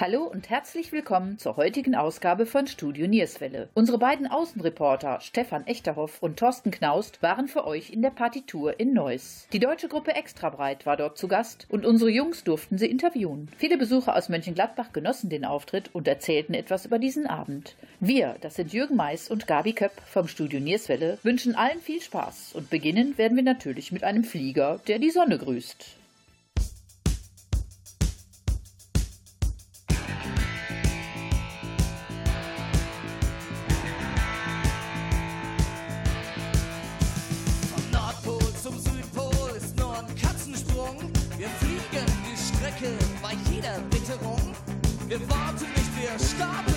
Hallo und herzlich willkommen zur heutigen Ausgabe von Studio Nierswelle. Unsere beiden Außenreporter Stefan Echterhoff und Thorsten Knaust waren für euch in der Partitur in Neuss. Die deutsche Gruppe Extrabreit war dort zu Gast und unsere Jungs durften sie interviewen. Viele Besucher aus Mönchengladbach genossen den Auftritt und erzählten etwas über diesen Abend. Wir, das sind Jürgen Mais und Gabi Köpp vom Studio Nierswelle, wünschen allen viel Spaß und beginnen werden wir natürlich mit einem Flieger, der die Sonne grüßt. Wir warten nicht, wir starten,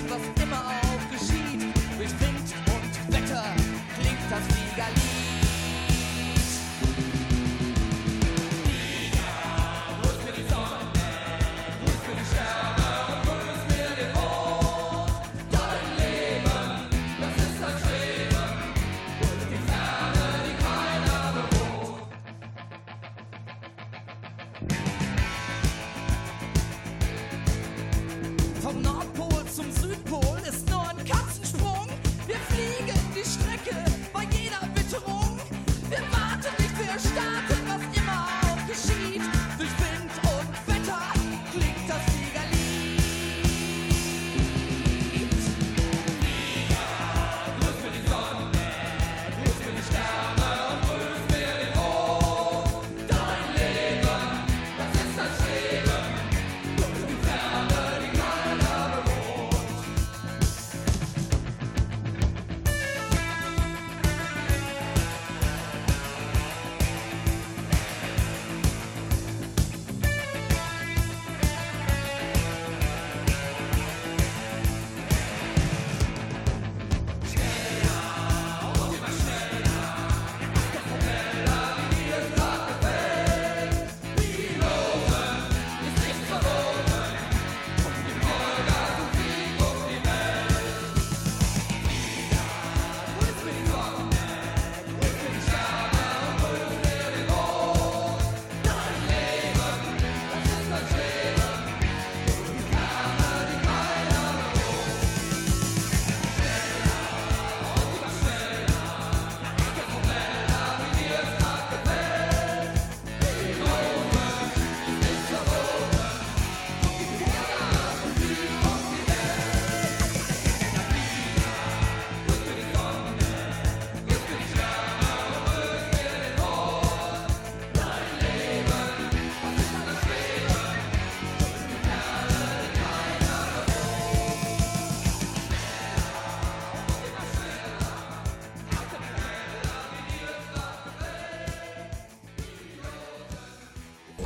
stick it.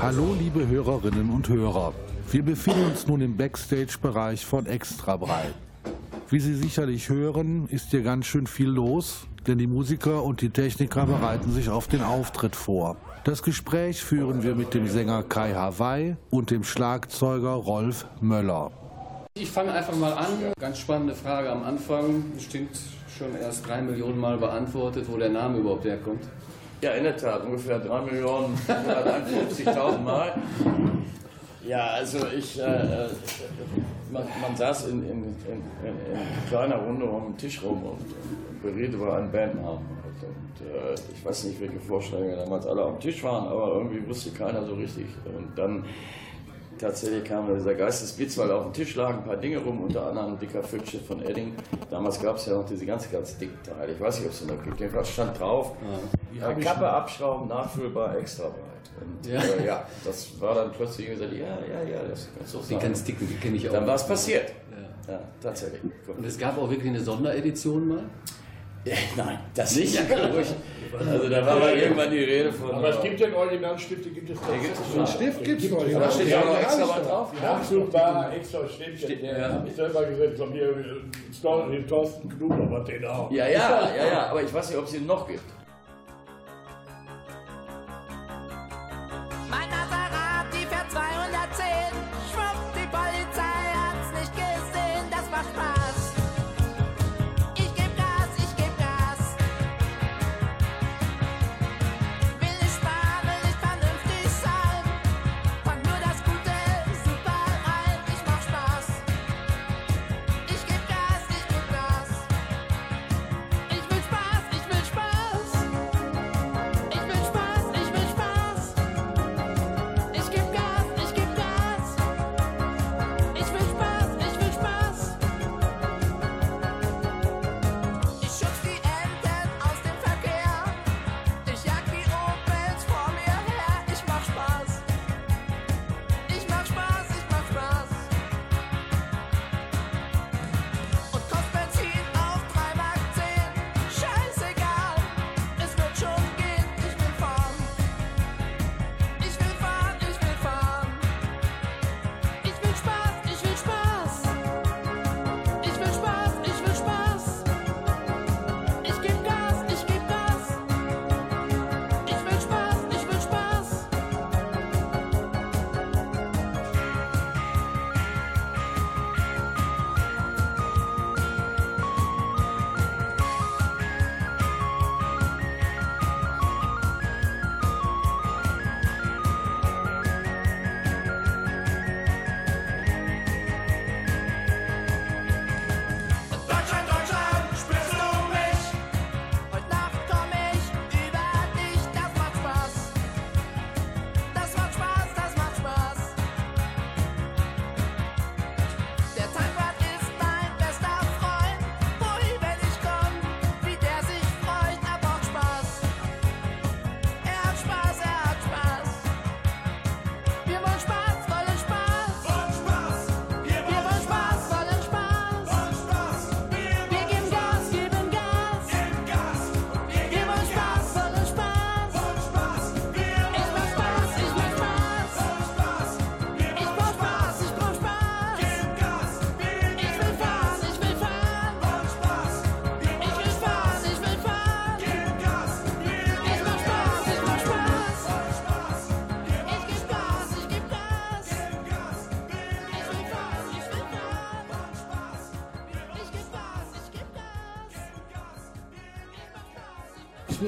Hallo liebe Hörerinnen und Hörer. Wir befinden uns nun im Backstage-Bereich von Extra Brei. Wie Sie sicherlich hören, ist hier ganz schön viel los, denn die Musiker und die Techniker bereiten sich auf den Auftritt vor. Das Gespräch führen wir mit dem Sänger Kai Hawaii und dem Schlagzeuger Rolf Möller. Ich fange einfach mal an. Ganz spannende Frage am Anfang. Bestimmt schon erst drei Millionen Mal beantwortet, wo der Name überhaupt herkommt. Ja, in der Tat, ungefähr 3.150.000 Mal. Ja, also ich, äh, äh, man, man, saß in, in, in, in, kleiner Runde um den Tisch rum und, und beriet über einen Bandnamen. Und äh, ich weiß nicht, welche Vorschläge damals alle am Tisch waren, aber irgendwie wusste keiner so richtig. Und dann tatsächlich kam dieser Geistesblitz, weil auf dem Tisch lagen ein paar Dinge rum, unter anderem ein dicker Filmschiff von Edding. Damals gab es ja noch diese ganz, ganz dicken Teile. Ich weiß nicht, ob es noch gibt. Jedenfalls stand drauf, ja. Kappe abschrauben, nachfüllbar, extra breit. Und ja. Äh, ja. das war dann plötzlich gesagt, ja, ja, ja, das kannst du Die ganz dicken, die kenne ich auch. Dann war es passiert. Ja. ja, tatsächlich. Und es gab auch wirklich eine Sonderedition mal? Nein, das nicht. Also da war mal irgendwann die Rede von. Aber es gibt ja einen Originalstift, gibt es ja, gibt es Einen Stift gibt es noch. Da steht ja auch noch extra was drauf. Nachsuchbar, extra Stift. Ja. habe ich selber gesagt, ich glaube hier, den Thorsten Knoblauch hat den auch. Ja, ja, ja, ja, aber ich weiß nicht, ob es ihn noch gibt.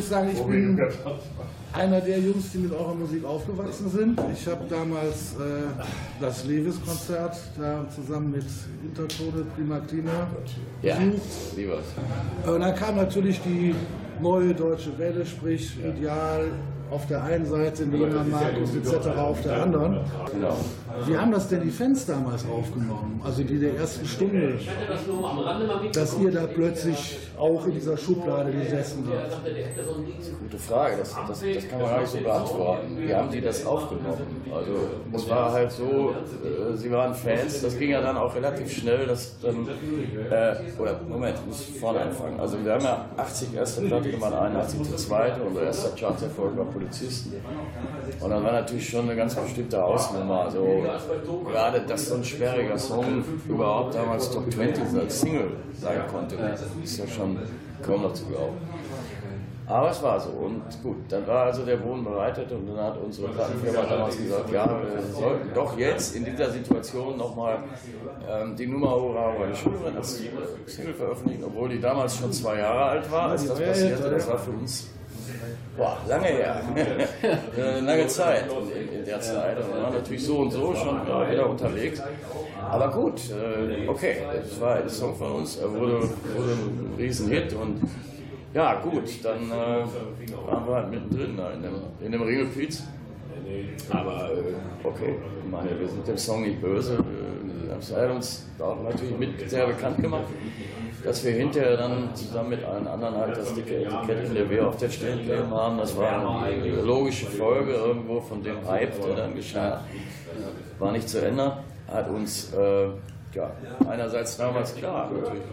Muss sagen, ich bin einer der Jungs, die mit eurer Musik aufgewachsen sind. Ich habe damals äh, das Levis-Konzert da zusammen mit Intertone Prima Klima Ja, besucht. lieber. Und dann kam natürlich die neue deutsche Welle, sprich Ideal auf der einen Seite, Nina, Markus etc. auf der anderen. Genau. Wie haben das denn die Fans damals aufgenommen? Also die der ersten Stunde, dass ihr da plötzlich auch in dieser Schublade gesessen habt. Gute Frage, das, das, das kann man gar nicht so beantworten. Wie haben die das aufgenommen? Also es war halt so, äh, sie waren Fans, das ging ja dann auch relativ schnell, dass dann, äh, oder Moment, ich muss vorne anfangen. Also wir haben ja 80 erste Platte gemacht, 81 die zweite, unser erster Charterfolg war Polizisten. Und dann war natürlich schon eine ganz bestimmte Hausnummer. Also gerade, dass so ein sperriger Song überhaupt damals Top 20 als Single sein konnte, ist ja schon kaum noch zu glauben. Aber es war so. Und gut, dann war also der Boden bereitet und dann hat unsere Plattenfirma damals gesagt, ja, wir sollten doch jetzt in dieser Situation nochmal ähm, die Nummer Hurra Hurra Schülerin als Single veröffentlichen, obwohl die damals schon zwei Jahre alt war, als das passierte. Das war für uns boah, lange her. Eine lange Zeit in, der Zeit. Und wir waren natürlich so und so schon wieder unterwegs. Aber gut, äh, okay, es war ein Song von uns, er wurde, wurde ein Riesenhit und ja, gut, dann äh, waren wir halt mittendrin in dem, in dem Ringelpiez. Aber äh, okay, ich meine, wir sind dem Song nicht böse. Äh, Das hat uns auch natürlich mit sehr bekannt gemacht, dass wir hinterher dann zusammen mit allen anderen halt das dicke Etikett in der Wehr auf der Stirn kleben haben. Das war eine logische Folge irgendwo von dem Hype, der dann geschah. War nicht zu ändern. Hat uns äh, ja, einerseits damals klar natürlich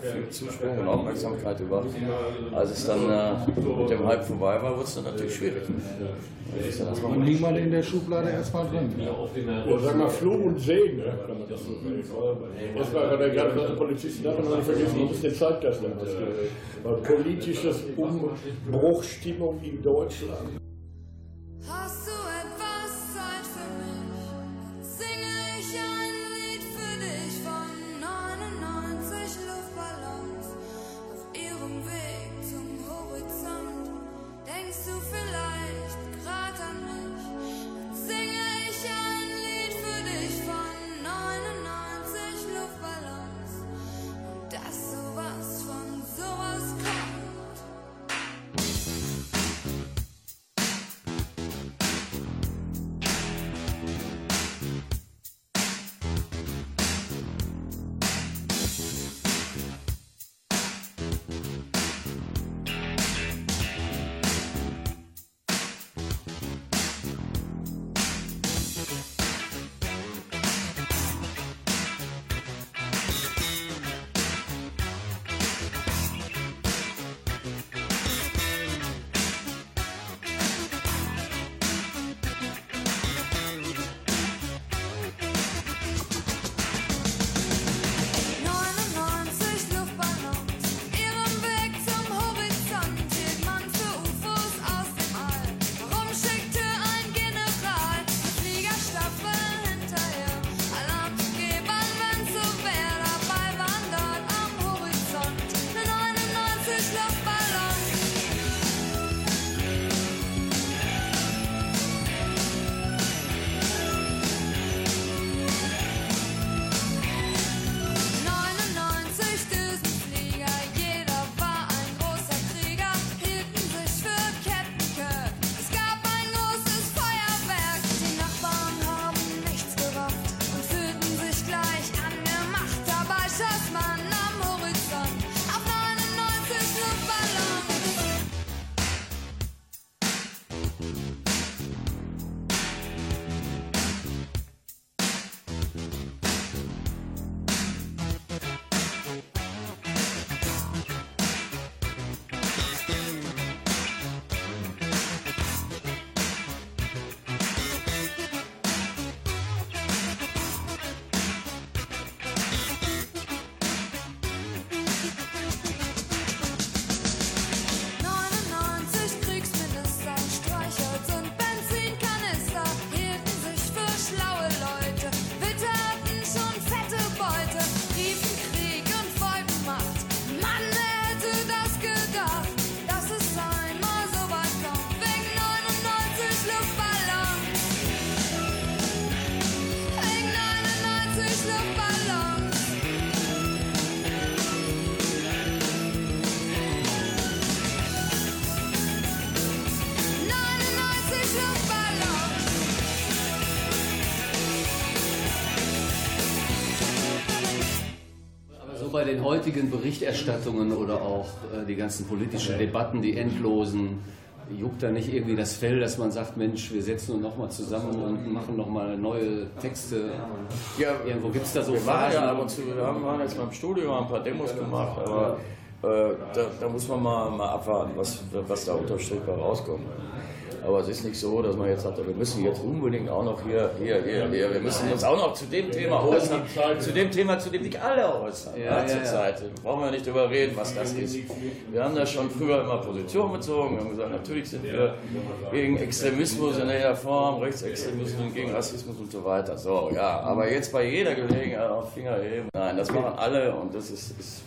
viel Zuspruch und Aufmerksamkeit über. Als es dann äh, mit dem Hype vorbei war, wurde es dann natürlich schwierig. Erstmal Und liegt man in der Schublade erstmal drin. Ja, sag mal, Fluch und Segen, ne? kann man das so sagen. Erstmal hat er gerade was Polizisten davon noch nicht vergessen, ein bisschen Zeitgeist noch. Politisches Umbruchstimmung in Deutschland. Heutigen Berichterstattungen oder auch äh, die ganzen politischen Debatten, die endlosen, juckt da nicht irgendwie das Fell, dass man sagt, Mensch, wir setzen uns nochmal zusammen und machen nochmal neue Texte? Ja, Irgendwo gibt es da so wir waren ja ab Phasen? und zu, wir haben waren jetzt mal im Studio, haben ein paar Demos gemacht, aber äh, da, da muss man mal, mal abwarten, was, was da unterm Strich rauskommt. Aber es ist nicht so, dass man jetzt sagt, wir müssen jetzt unbedingt auch noch hier, hier, hier, hier, wir müssen uns auch noch zu dem Thema äußern, zu dem Thema, zu dem sich alle äußern, Ja, ja, ja, zurzeit. Brauchen wir nicht drüber reden, was das ist. Wir haben da schon früher immer Position bezogen, wir haben gesagt, natürlich sind wir gegen Extremismus in jeder Form, Rechtsextremismus, gegen Rassismus und so weiter. So, ja, aber jetzt bei jeder Gelegenheit auf Finger heben, nein, das machen alle und das ist, ist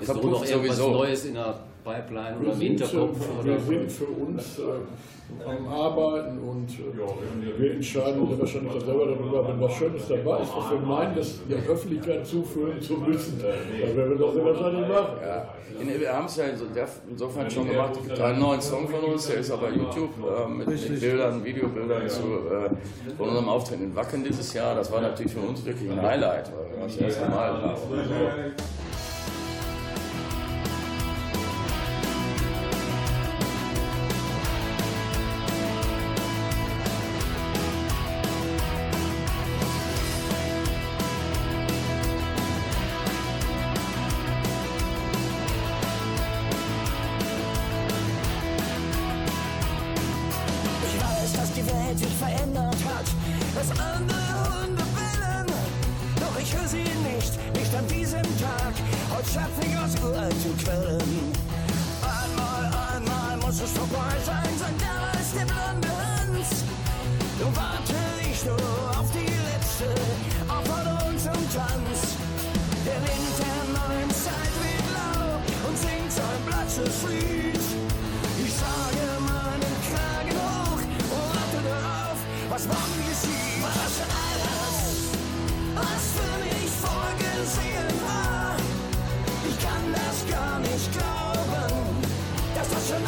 Ist da noch irgendwas sowieso. Neues in der Pipeline oder Wir im sind, Hinterkopf? äh, Oder? wir sind für uns äh, am Arbeiten und äh, wir entscheiden uns wahrscheinlich auch selber darüber, wenn was Schönes dabei ist, was wir meinen, das der Öffentlichkeit zuführen zu müssen. Dann werden wir das sehr wahrscheinlich machen. Ja, in, wir haben es ja inso- insofern schon gemacht. Es gibt einen neuen Song von uns, der ist aber YouTube äh, mit, mit Bildern, Videobildern zu, äh, von unserem Auftreten in Wacken dieses Jahr. Das war natürlich für uns wirklich ein Highlight, weil wir das erste Mal waren.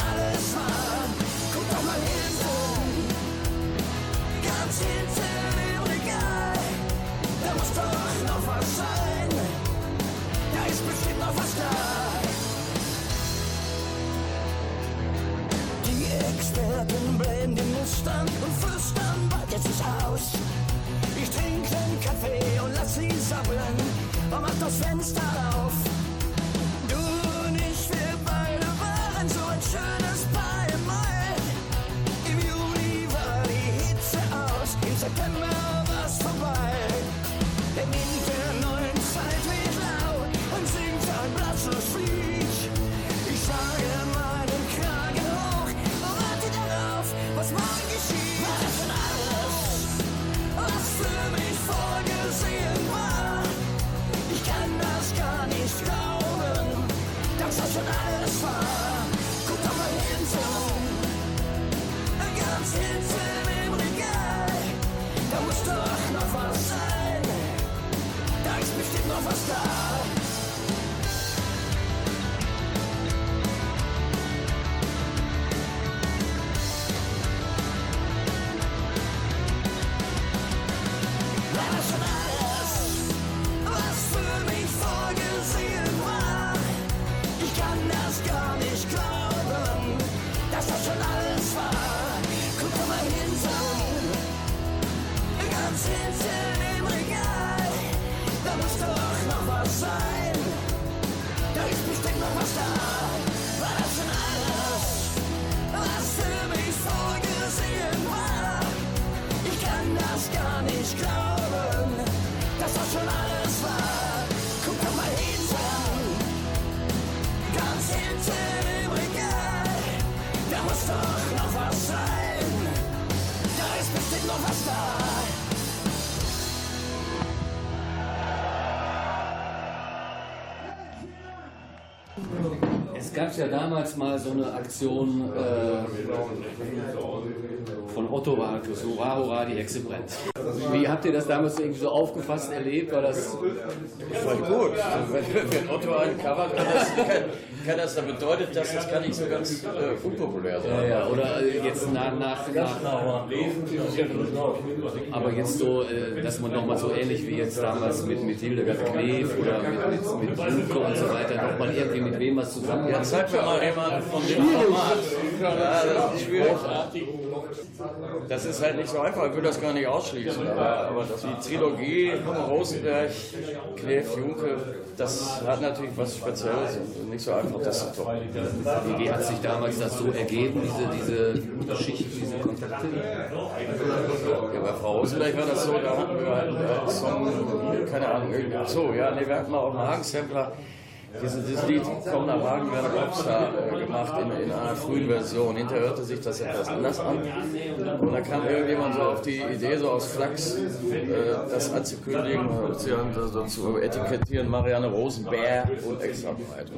Alles war. Guck doch mal hinten, ganz hinten im Regal. Da muss doch noch was sein. Da ist bestimmt noch was da. Die Experten blähen den Mustern und flüstern, bald jetzt ist aus. Ich trinke einen Kaffee und lass sie sabbeln und mach das Fenster auf. Bestimmt Es gab ja damals mal so eine Aktion äh, von Otto Walkes, Hurra, hurra, die Hexe brennt. Wie habt ihr das damals irgendwie so aufgefasst, erlebt? War das Voll gut. Wenn, Otto einen covert, kann das, kann, kann das dann bedeutet, dass das gar nicht so ganz äh, unpopulär sein. ja, ja, oder äh, jetzt nach, nach, nach aber jetzt so, äh, dass man nochmal so ähnlich wie jetzt damals mit, mit Hildegard Knef oder mit, mit, mit Luke und so weiter nochmal irgendwie mit wem was zusammen Ja, zeig mir mal jemanden von dem Format. Ja, das ist schwierig. Das ist halt nicht so einfach, ich will das gar nicht ausschließen. Aber, die Trilogie Rosenberg, Knef, Junke, das hat natürlich was Spezielles und nicht so einfach, das zu toppen. Wie, hat sich damals das so ergeben, diese, diese Geschichte, diese Kontakte? Ja, bei Frau Rosenberg war das so, da hatten wir halt einen Song, keine Ahnung, irgendwie. So, ja, nee, wir hatten mal auch einen Hagen-Sampler. Dieses, dieses Lied Komm nach Wagenwerder Popstar äh, gemacht in, in einer frühen Version. Hinterher hörte sich das etwas anders an. Und da kam irgendjemand so auf die Idee, so aus Flachs, äh, das anzukündigen, äh, so zu etikettieren, Marianne Rosenberg und extra breit.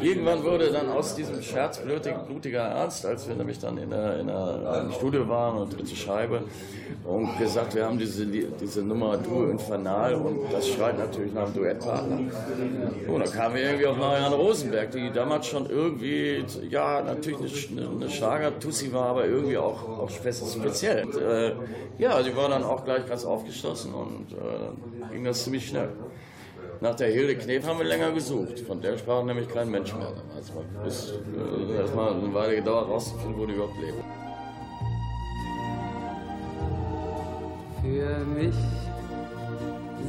Irgendwann wurde dann aus diesem Scherz blutiger, Ernst, als wir nämlich dann in der, in der im Studio waren und dritte Scheibe und gesagt, wir haben diese, diese Nummer Duo Infernal und das schreit natürlich nach einem Duettpartner. Und dann kamen wir irgendwie auf Marianne Rosenberg, die damals schon irgendwie, ja, natürlich eine, eine Schlager-Tussi war, aber irgendwie auch, auch speziell. Und, äh, ja, sie war dann auch gleich ganz aufgeschlossen und äh, ging das ziemlich schnell. Nach der Hilde Knef haben wir länger gesucht. Von der sprach nämlich kein Mensch mehr. Also bis äh, erstmal eine Weile gedauert, rauszufinden, wo die überhaupt lebt. Für mich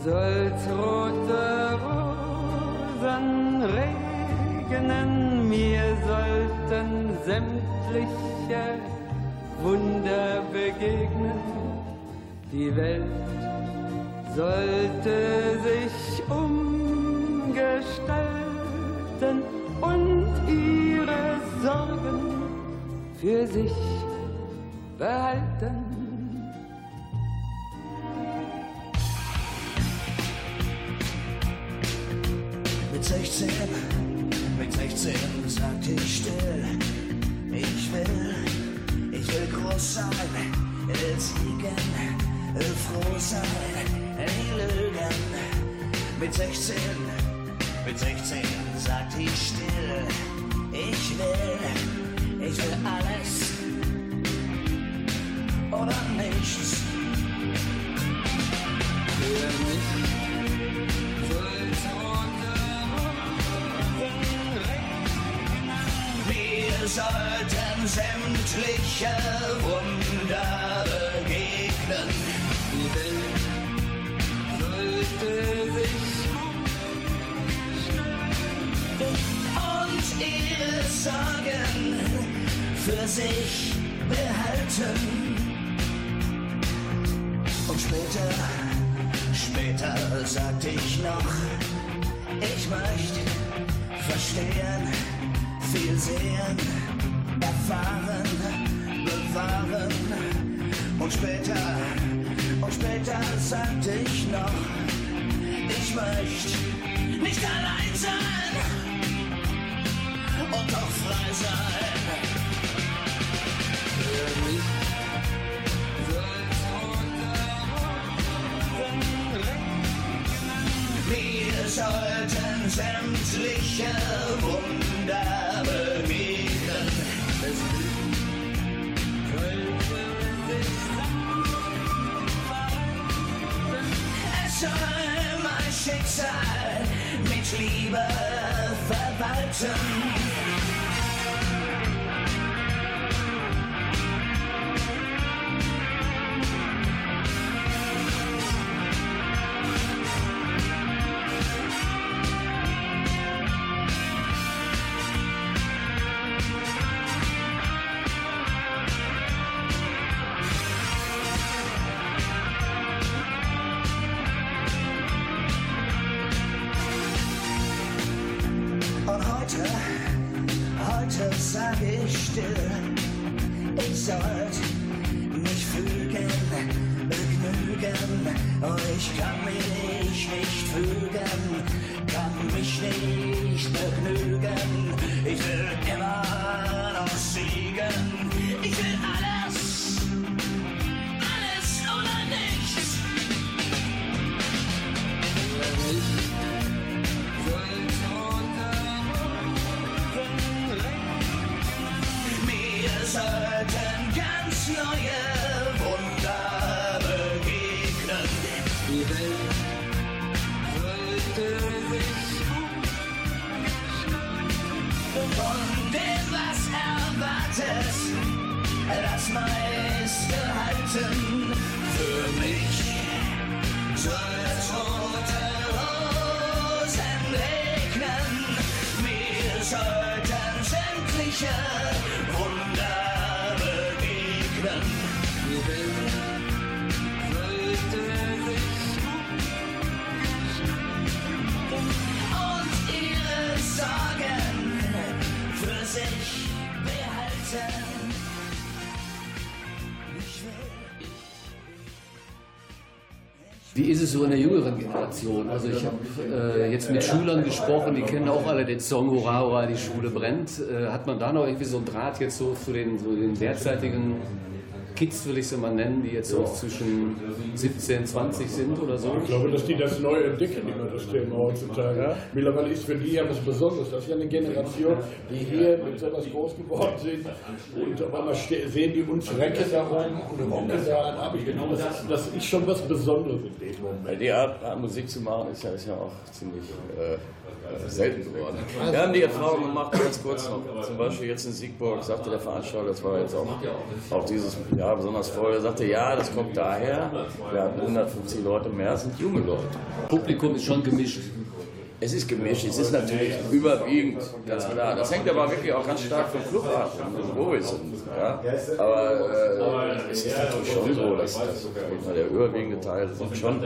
soll's rote Rosen regnen, mir sollten sämtliche Wunder begegnen. Die Welt sollte sich umgestalten und ihre Sorgen für sich behalten. 16, mit 16 sagte ich still, ich will, behalten. Und später, später sagte ich noch, ich möchte verstehen, viel sehen, erfahren, bewahren. Und später, und später sagte ich noch, ich möchte nicht allein sollten sämtliche Wunder verhalten. Es soll mein Schicksal mit Liebe verwalten. das meiste halten für mich. Soll es rote Rosen regnen, wir sollten sämtliche. Wie ist es so in der jüngeren Generation? Also ich habe äh, jetzt mit Schülern gesprochen, die kennen auch alle den Song Hurra, Hurra, die Schule brennt. Äh, hat man da noch irgendwie so einen Draht jetzt so zu den, so den derzeitigen Kids, will ich sie mal nennen, die jetzt so zwischen 17, 20 sind oder so? Ich glaube, dass die das neu entdecken, immer das Thema heutzutage. Ja. Mittlerweile ist für die ja was Besonderes. Das ist ja eine Generation, die hier mit sowas groß geworden sind. Und auf einmal sehen die uns Recke da rum und Rocke da an. Aber ich glaube, das, ist- das ist schon was Besonderes in dem Moment. Die Art, Art Musik zu machen ist ja, ist ja auch ziemlich äh, äh, selten geworden. Wir haben die Erfahrung gemacht, ganz kurz noch. Zum Beispiel jetzt in Siegburg sagte der Veranstalter, das war jetzt auch, auch dieses Jahr besonders voll, er sagte, ja, das kommt daher, wir hatten 150 Leute mehr, es sind junge Leute. Publikum ist schon gemischt. Es ist gemischt, es ist natürlich überwiegend, ganz klar. Das hängt aber wirklich auch ganz stark vom Club ab, wo wir sind. Ja? Aber äh, es ist natürlich schon so, dass, dass der überwiegende Teil sind schon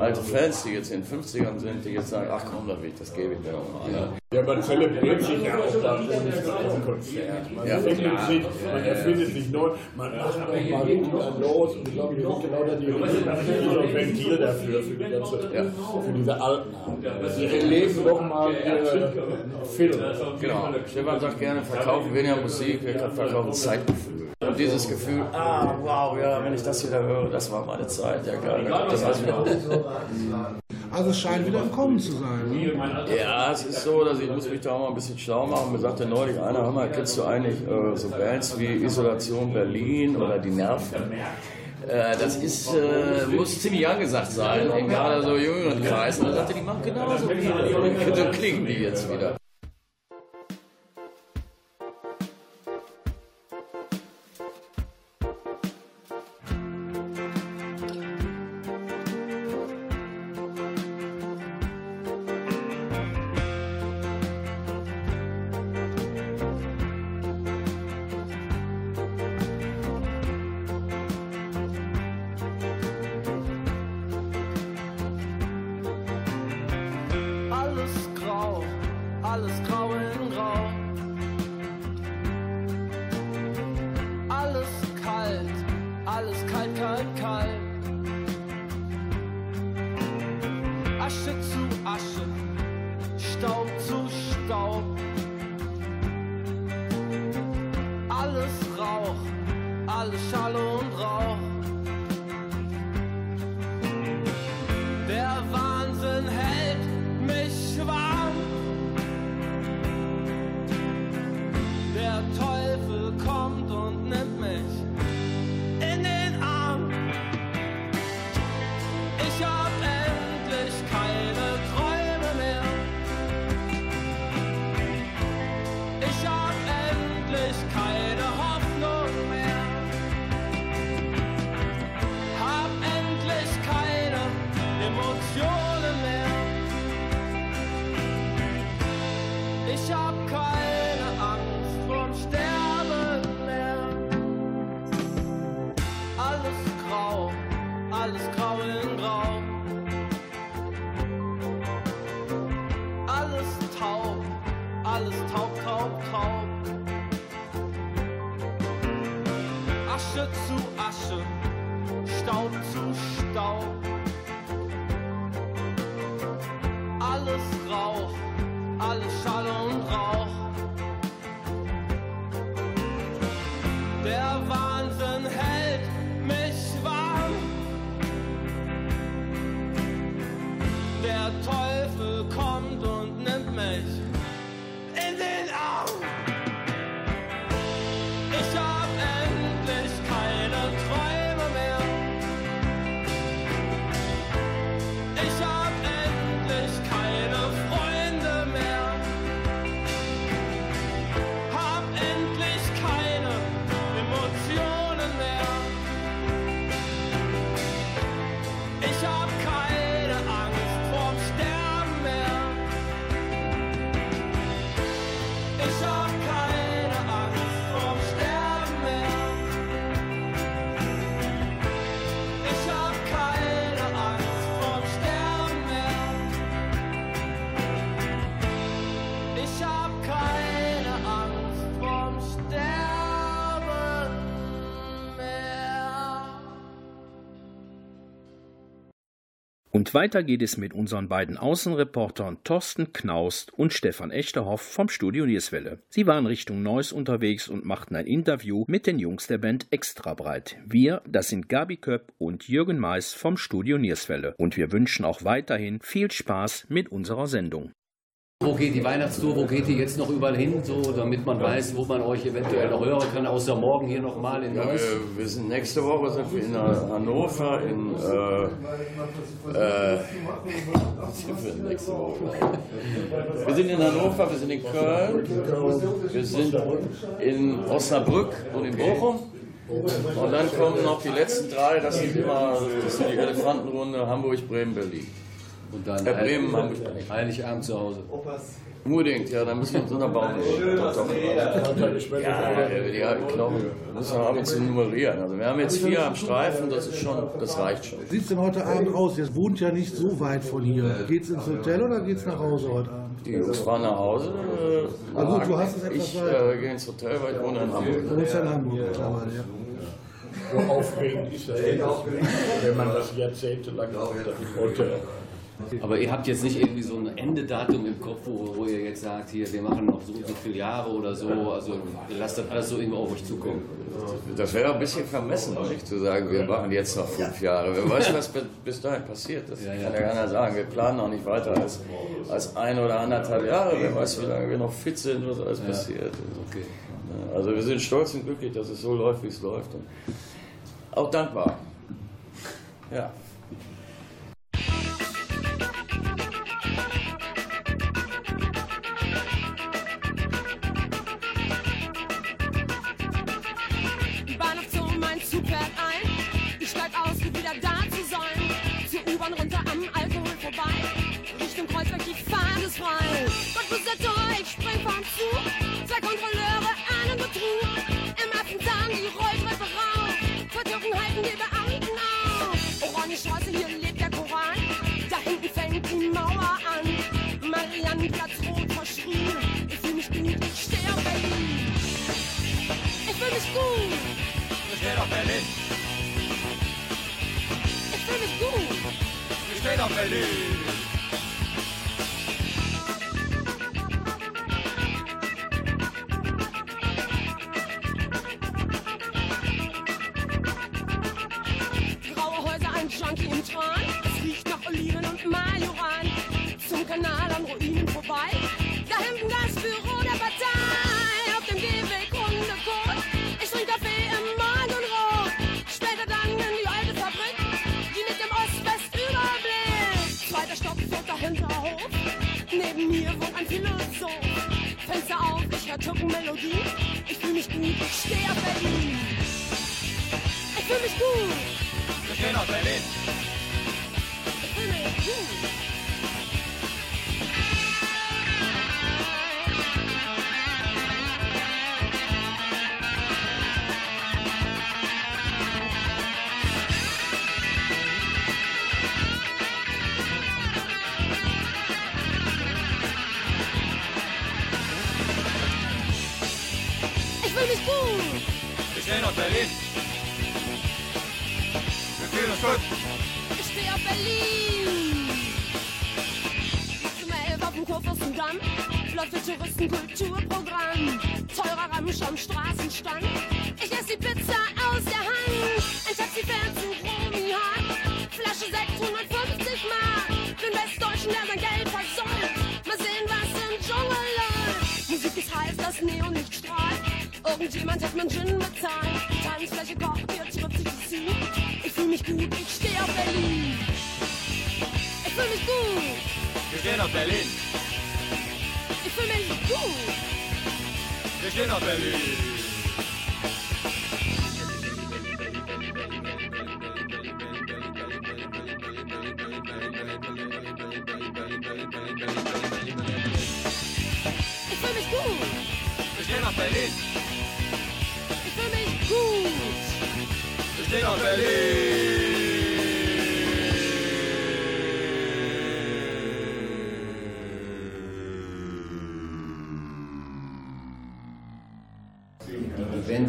alte Fans, die jetzt in den 50ern sind, die jetzt sagen, ach komm, das, gebe ich mir mal. Ja? Ja, man zelebriert sich ja auch dann im Konzert. Man, Ja, findet klar. sich, man erfindet sich neu, man macht auch mal dann los und ich glaube, wir sind genau dann die richtige Ventil dafür, für, die ganze, für diese Alten. Sie erleben doch mal ihre Filme. Genau. Stefan sagt gerne, verkaufen weniger Musik, wir verkaufen Zeitgefühl. Und dieses Gefühl, ah, wow, ja, wenn ich das wieder höre, das war meine Zeit, ja geil, das war's wieder. Also es scheint wieder im Kommen zu sein. Ne? Ja, es ist so, dass ich muss mich da auch mal ein bisschen schlau machen. Mir sagte neulich einer, hör mal, kennst du eigentlich äh, so Bands wie Isolation Berlin oder Die Nerven? Äh, das ist, äh, muss ziemlich angesagt sein, in gerade so jüngeren Kreisen. Und er sagte, die machen genauso wie so klingen die jetzt wieder. Und weiter geht es mit unseren beiden Außenreportern Thorsten Knaust und Stefan Echterhoff vom Studio Nierswelle. Sie waren Richtung Neuss unterwegs und machten ein Interview mit den Jungs der Band Extrabreit. Wir, das sind Gabi Köpp und Jürgen Mais vom Studio Nierswelle. Und wir wünschen auch weiterhin viel Spaß mit unserer Sendung. Wo geht die Weihnachtstour, wo geht die jetzt noch überall hin, so damit man weiß, wo man euch eventuell noch hören kann, außer morgen hier nochmal in Ja, Neuss? wir, wir sind nächste Woche sind wir in Hannover, in äh, äh, nächste Woche? Wir sind in Hannover, wir sind in Köln, wir sind in Osnabrück und in Bochum. Und dann kommen noch die letzten drei, das sind immer das sind die Elefantenrunde Hamburg, Bremen, Berlin. Und dann Äh, Bremen, Hamburg. Heiligabend zu Hause. Unbedingt, ja, dann müssen wir uns unterbauen. Doch, doch. Ja, alten Knochen müssen wir ab und zu nummerieren. Also wir haben jetzt vier am Streifen, das ist schon, das reicht schon. Wie sieht es denn heute Abend aus? Ihr wohnt ja nicht so weit von hier. Geht's ins Hotel oder geht's nach Hause heute Abend? Die Jungs fahren nach Hause. Äh, Na gut, du hast es etwas ich weit. äh, gehe ins Hotel, weil ich wohne in Du Hamburg. wohnst ja in Hamburg mittlerweile, ja. So aufregend ist das, wenn man das jahrzehntelang auf dem Hotel. Aber ihr habt jetzt nicht irgendwie so ein Endedatum im Kopf, wo, wo ihr jetzt sagt, hier, wir machen noch so und so viele Jahre oder so. Also ihr lasst das alles so irgendwo auf euch zukommen. Das wäre ein bisschen vermessen, nicht zu sagen, wir machen jetzt noch fünf Jahre. Wer weiß, was bis- dahin passiert. Das kann ja keiner sagen. Wir planen auch nicht weiter als, als ein oder anderthalb Jahre. Wer weiß, wie lange wir noch fit sind, was alles passiert. Okay. Also wir sind stolz und glücklich, dass es so läuft, wie es läuft. Und auch dankbar. Ja. Oliven und Majoran. Zum Kanal an Ruinen vorbei. Da hinten das Büro der Partei. Auf dem Gehweg Hundekot. Ich trinke Kaffee im Morgenrot. Später dann in die alte Fabrik. Die mit dem Ost-West-Überblick. Zweiter Stock, vierter Hinterhof. Neben mir wohnt ein Philosoph. Fenster auf, ich hör Tuckenmelodie. Ich fühl mich gut, ich steh auf Berlin. Ich fühl mich gut. Wir stehen auf Berlin. Berlin. Wir fühlen uns. Kurfürstendamm läuft Touristenkulturprogramm. Teurer Ramsch am Straßenstand. Ich esse die Pizza aus der Hand. Ein Taxi fährt zu Romy Hart. Flasche 650 Mark. Den Westdeutschen, der sein Geld versäumt. Mal sehen, was im Dschungel läuft. Musik ist heiß, das Neonlicht strahlt. Irgendjemand hat mein Gin bezahlt. Die Tanzfläche kocht, jetzt trifft sich die. Ich fühl mich gut, ich steh auf Berlin. Ich fühl mich gut, Wir stehen auf Berlin. Ich fühl mich gut. Wir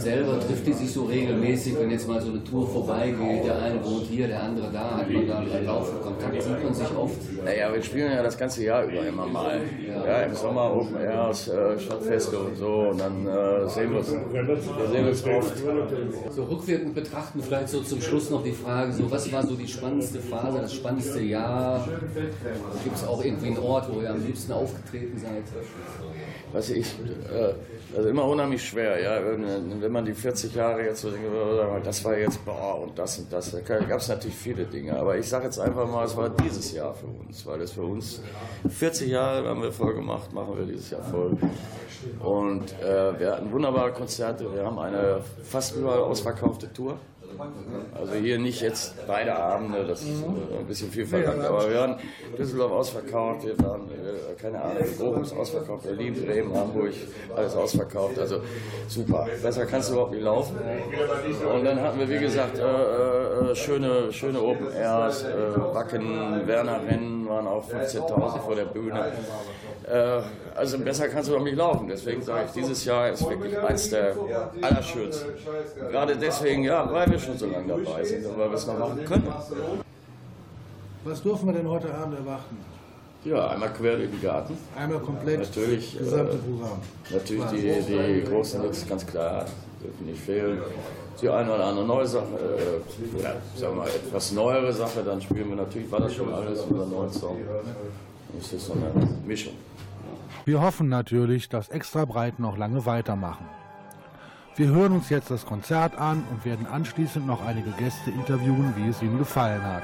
selber, trifft die sich so regelmäßig, wenn jetzt mal so eine Tour vorbeigeht, der eine wohnt hier, der andere da, hat man da einen laufenden Kontakt, sieht man sich oft. Naja, wir spielen ja das ganze Jahr über immer mal. Ja, im Sommer Open Airs, äh, Stadtfeste und so und dann äh, sehen wir uns, wir sehen oft. So rückwirkend betrachten, vielleicht so zum Schluss noch die Frage, so was war so die spannendste Phase, das spannendste Jahr? Gibt es auch irgendwie einen Ort, wo ihr am liebsten aufgetreten seid? Was ich, äh, also immer unheimlich schwer, ja, wenn, wenn man die 40 Jahre jetzt so denkt, das war jetzt, boah, und das und das, da gab es natürlich viele Dinge, aber ich sage jetzt einfach mal, es war dieses Jahr für uns, weil das für uns 40 Jahre haben wir voll gemacht, machen wir dieses Jahr voll. Und äh, wir hatten wunderbare Konzerte, wir haben eine fast überall ausverkaufte Tour. Also hier nicht jetzt beide Abende, das ist äh, ein bisschen viel verlangt, aber wir waren Düsseldorf ausverkauft, wir waren, äh, keine Ahnung, Bochum ist ausverkauft, Berlin, Bremen, Hamburg, alles ausverkauft, also super. Besser kannst du überhaupt nicht laufen. Und dann hatten wir, wie gesagt, äh, äh, schöne, schöne Open Airs, äh, Wacken, Werner Rennen waren auch 15.000 vor der Bühne. Äh, also besser kannst du doch nicht laufen. Deswegen sage ich, dieses Jahr ist wirklich eins der allerschönsten. Gerade deswegen, ja, weil wir schon so lange dabei sind und weil wir es machen können. Was dürfen wir denn heute Abend erwarten? Ja, einmal quer durch den Garten. Einmal komplett natürlich, das gesamte äh, Programm. Natürlich die, die großen Hits, ganz klar, dürfen nicht fehlen. Die eine oder andere neue Sache, äh, ja, sagen wir mal, etwas neuere Sache, dann spielen wir natürlich, war das schon alles, unser neuen Song. Das ist so eine Mischung. Wir hoffen natürlich, dass Extra Breit noch lange weitermachen. Wir hören uns jetzt das Konzert an und werden anschließend noch einige Gäste interviewen, wie es ihnen gefallen hat.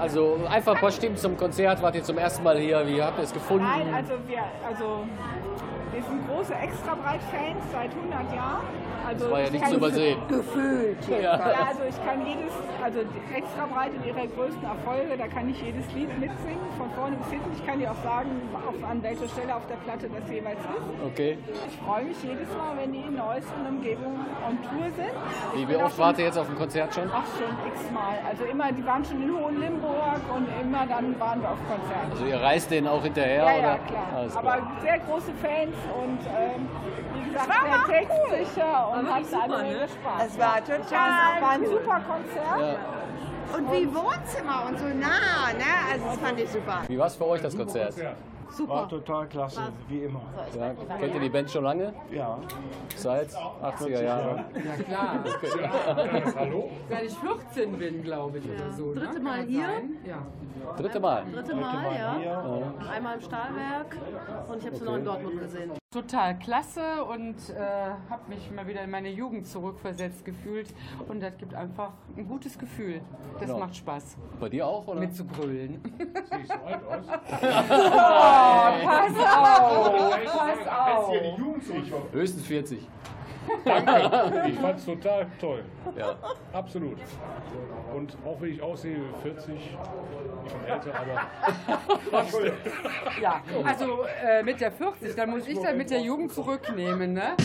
Also einfach ein paar Stimmen zum Konzert. Wart ihr zum ersten Mal hier? Wie habt ihr es gefunden? Nein, also wir, also wir sind große Extrabreit-Fans seit 100 Jahren. Also Das war ja ich nicht kann- zu übersehen. Gefühlt. Ja. Ja. also ich kann jedes, also die Extrabreit in ihrer größten Erfolge, da kann ich jedes Lied mitsingen, von vorne bis hinten. Ich kann dir auch sagen, auf, an welcher Stelle auf der Platte das jeweils ist. Okay. Ich freue mich jedes Mal, wenn die in Neuss und Umgebung on Tour sind. Wie, wie oft auch wart ihr jetzt auf dem Konzert schon? Ach schon, x-mal. Also immer, die waren schon in Hohenlimburg und immer dann waren wir auf Konzerten. Also ihr reist denen auch hinterher? Ja, ja, oder? klar. Alles Aber klar. sehr große Fans und ähm, wie gesagt, sehr textsicher und hatten super, alle ne? Spaß. Es war Ja. total war ein cool. super Konzert. Und wie Wohnzimmer und so nah, ne? Also das fand ich super. Wie war es für euch, das Konzert? Super. War total klasse, wie immer. Ja, kennt ihr die Band schon lange? Ja. Seit 80er Jahren? Ja klar. Okay. Hallo? Seit ich 14 bin, glaube ich, oder so. Dritte ne? Mal hier? Ja. Dritte Mal. Dritte Mal, ja. Einmal im Stahlwerk und ich habe sie noch in Dortmund gesehen. Total klasse und äh, habe mich mal wieder in meine Jugend zurückversetzt gefühlt. Und das gibt einfach ein gutes Gefühl. Das Genau. macht Spaß. Bei dir auch, oder? Mitzubrüllen. Siehst du alt aus? Oh, pass auf, pass auf. Höchstens 40. Danke. Ich fand's total toll. Ja. Absolut. Und auch wenn ich aussehe wie 40, ich bin älter, aber. Ja, also äh, mit der 40, dann muss ich dann mit der Jugend zurücknehmen, ne?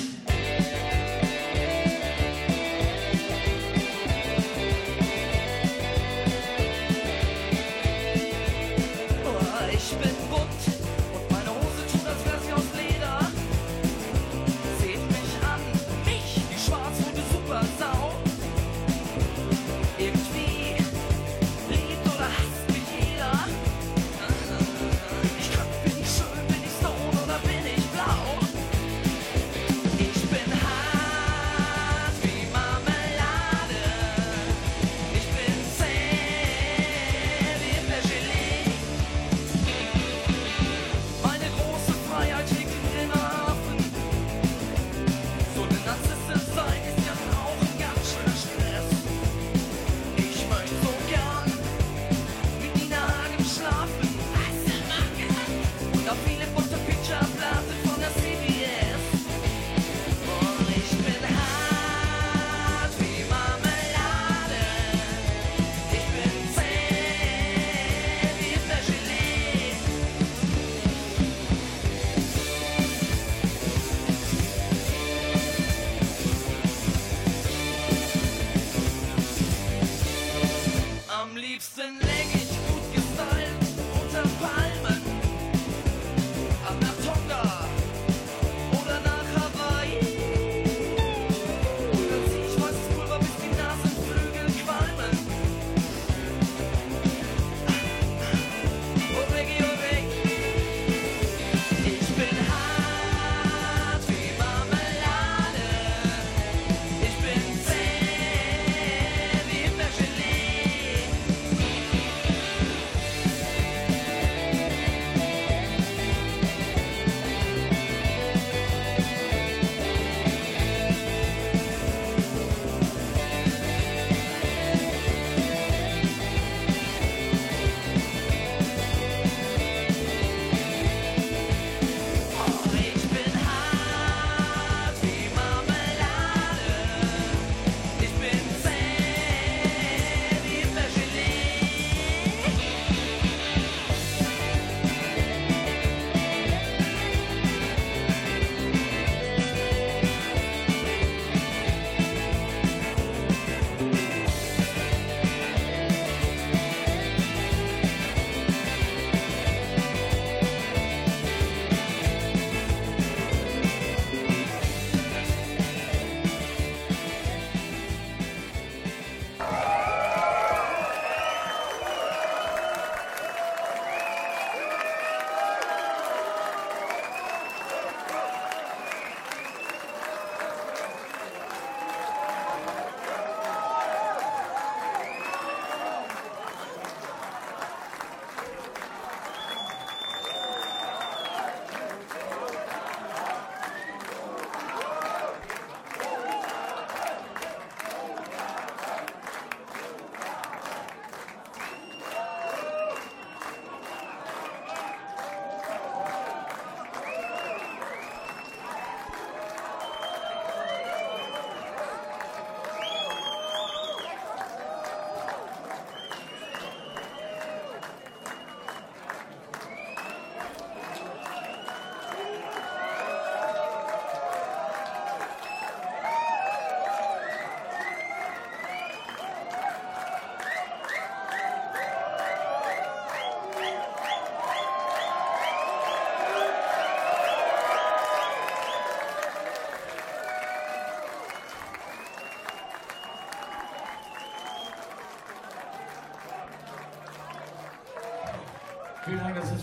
sleeps and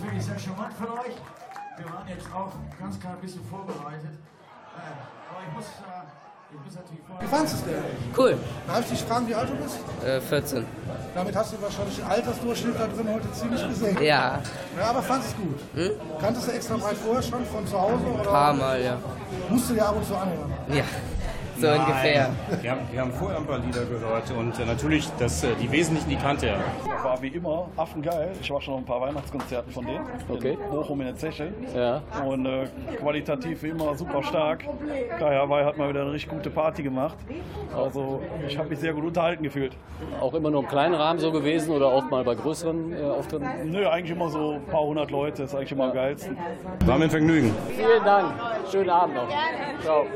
Ist wirklich sehr charmant von euch. Wir waren jetzt auch ganz klar ein bisschen vorbereitet. Äh, aber ich muss, äh, ich muss natürlich Wie vorher... fandest du es denn? Cool. Darf ich dich fragen, wie alt du bist? Äh, 14. Damit hast du wahrscheinlich den Altersdurchschnitt da drin heute ziemlich gesehen. Ja. Ja, aber fandest du gut? Hm? Kanntest du extra breit vorher schon von zu Hause? Oder? Ein paar Mal, ja. Musst du dir ab und zu anhören. Ja, so Nein. ungefähr. Wir haben, wir haben vorher ein paar Lieder gehört und äh, natürlich das, äh, die Wesentlichen, die kannte er. War wie immer affengeil. Ich war schon auf ein paar Weihnachtskonzerten von denen. Okay. In Bochum in der Zeche. Ja. Und äh, qualitativ wie immer super stark. Kai Hawaii hat mal wieder eine richtig gute Party gemacht. Also ich habe mich sehr gut unterhalten gefühlt. Auch immer nur im kleinen Rahmen so gewesen oder auch mal bei größeren äh, Auftritten? Nö, eigentlich immer so ein paar hundert Leute. Das ist eigentlich immer am geilsten. War mir ein Vergnügen. Vielen Dank. Schönen Abend noch. Ciao.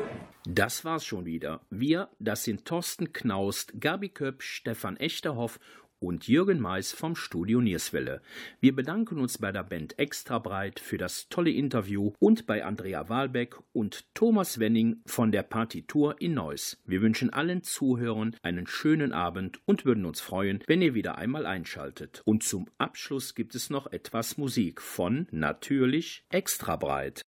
Das war's schon wieder. Wir, das sind Thorsten Knaust, Gabi Köpp, Stefan Echterhoff und Jürgen Mais vom Studio Nierswelle. Wir bedanken uns bei der Band Extrabreit für das tolle Interview und bei Andrea Wahlbeck und Thomas Wenning von der Partitur in Neuss. Wir wünschen allen Zuhörern einen schönen Abend und würden uns freuen, wenn ihr wieder einmal einschaltet. Und zum Abschluss gibt es noch etwas Musik von natürlich Extrabreit. Wie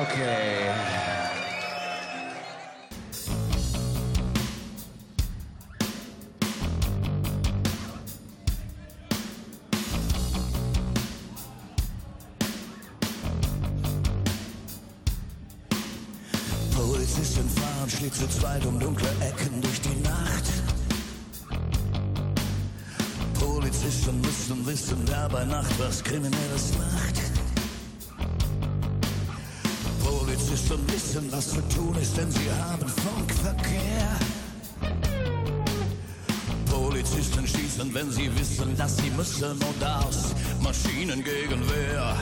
Okay. Polizist in schlägt zu zweit um dunkle Ecken durch die Nacht. Polizisten müssen wissen, wer bei Nacht was Kriminelles macht. schon wissen, was zu tun ist, denn sie haben Funkverkehr. Polizisten schießen, wenn sie wissen, dass sie müssen und aus Maschinengegenwehr.